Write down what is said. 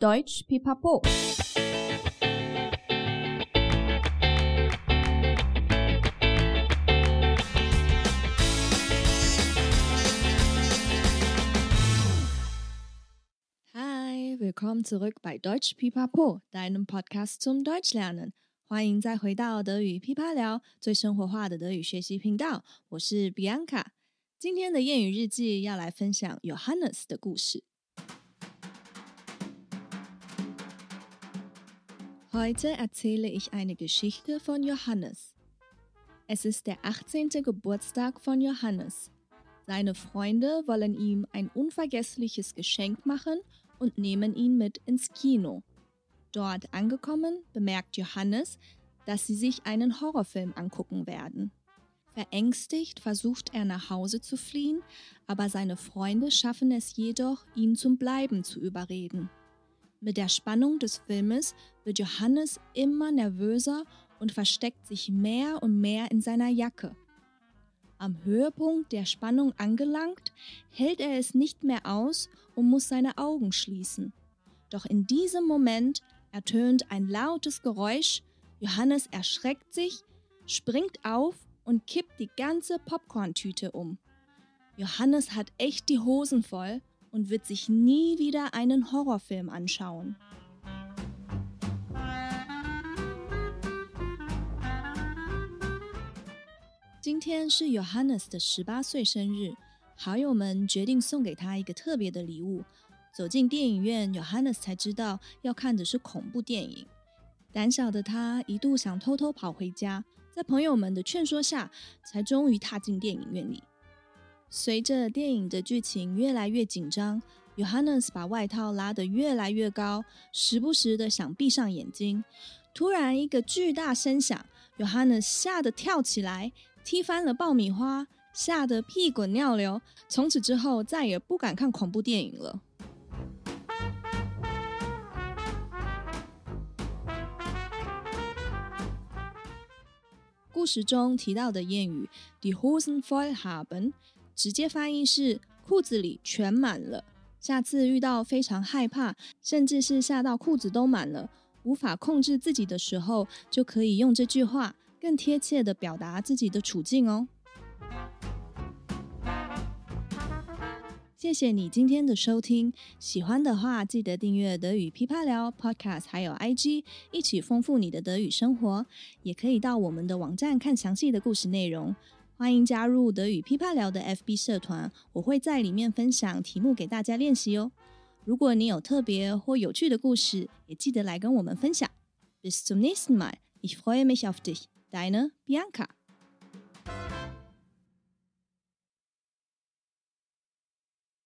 Deutsch Pipapo。Hi, willkommen zurück bei Deutsch Pipapo, deinem Podcast zum Deutschlernen。欢迎再回到德语噼啪聊，最生活化的德语学习频道。我是 Bianca。今天的谚语日记要来分享 Johannes 的故事。Heute erzähle ich eine Geschichte von Johannes. Es ist der 18. Geburtstag von Johannes. Seine Freunde wollen ihm ein unvergessliches Geschenk machen und nehmen ihn mit ins Kino. Dort angekommen, bemerkt Johannes, dass sie sich einen Horrorfilm angucken werden. Verängstigt versucht er nach Hause zu fliehen, aber seine Freunde schaffen es jedoch, ihn zum Bleiben zu überreden. Mit der Spannung des Filmes wird Johannes immer nervöser und versteckt sich mehr und mehr in seiner Jacke. Am Höhepunkt der Spannung angelangt, hält er es nicht mehr aus und muss seine Augen schließen. Doch in diesem Moment ertönt ein lautes Geräusch, Johannes erschreckt sich, springt auf und kippt die ganze Popcorntüte um. Johannes hat echt die Hosen voll und wird sich nie wieder einen Horrorfilm anschauen. Heute 是 Johannes 的十八岁生日，好友们决定送给他一个特别的礼物。走进电影院，Johannes 才知道要看的是恐怖电影。胆小的他一度想偷偷跑回家，在朋友们的劝说下，才终于踏进电影院里。随着电影的剧情越来越紧张，Johannes 把外套拉得越来越高，时不时的想闭上眼睛。突然，一个巨大声响，Johannes 吓得跳起来，踢翻了爆米花，吓得屁滚尿流。从此之后，再也不敢看恐怖电影了。故事中提到的谚语 “die Hosen voll haben”，直接翻译是“裤子里全满了”。下次遇到非常害怕，甚至是吓到裤子都满了，无法控制自己的时候，就可以用这句话，更贴切地表达自己的处境哦。谢谢你今天的收听，喜欢的话记得订阅德语噼啪聊 Podcast，还有 IG，一起丰富你的德语生活。也可以到我们的网站看详细的故事内容。欢迎加入德语噼啪聊的 FB 社团，我会在里面分享题目给大家练习哦。如果你有特别或有趣的故事，也记得来跟我们分享。Bis zum nächsten Mal. Ich freue mich auf dich. Deine Bianca.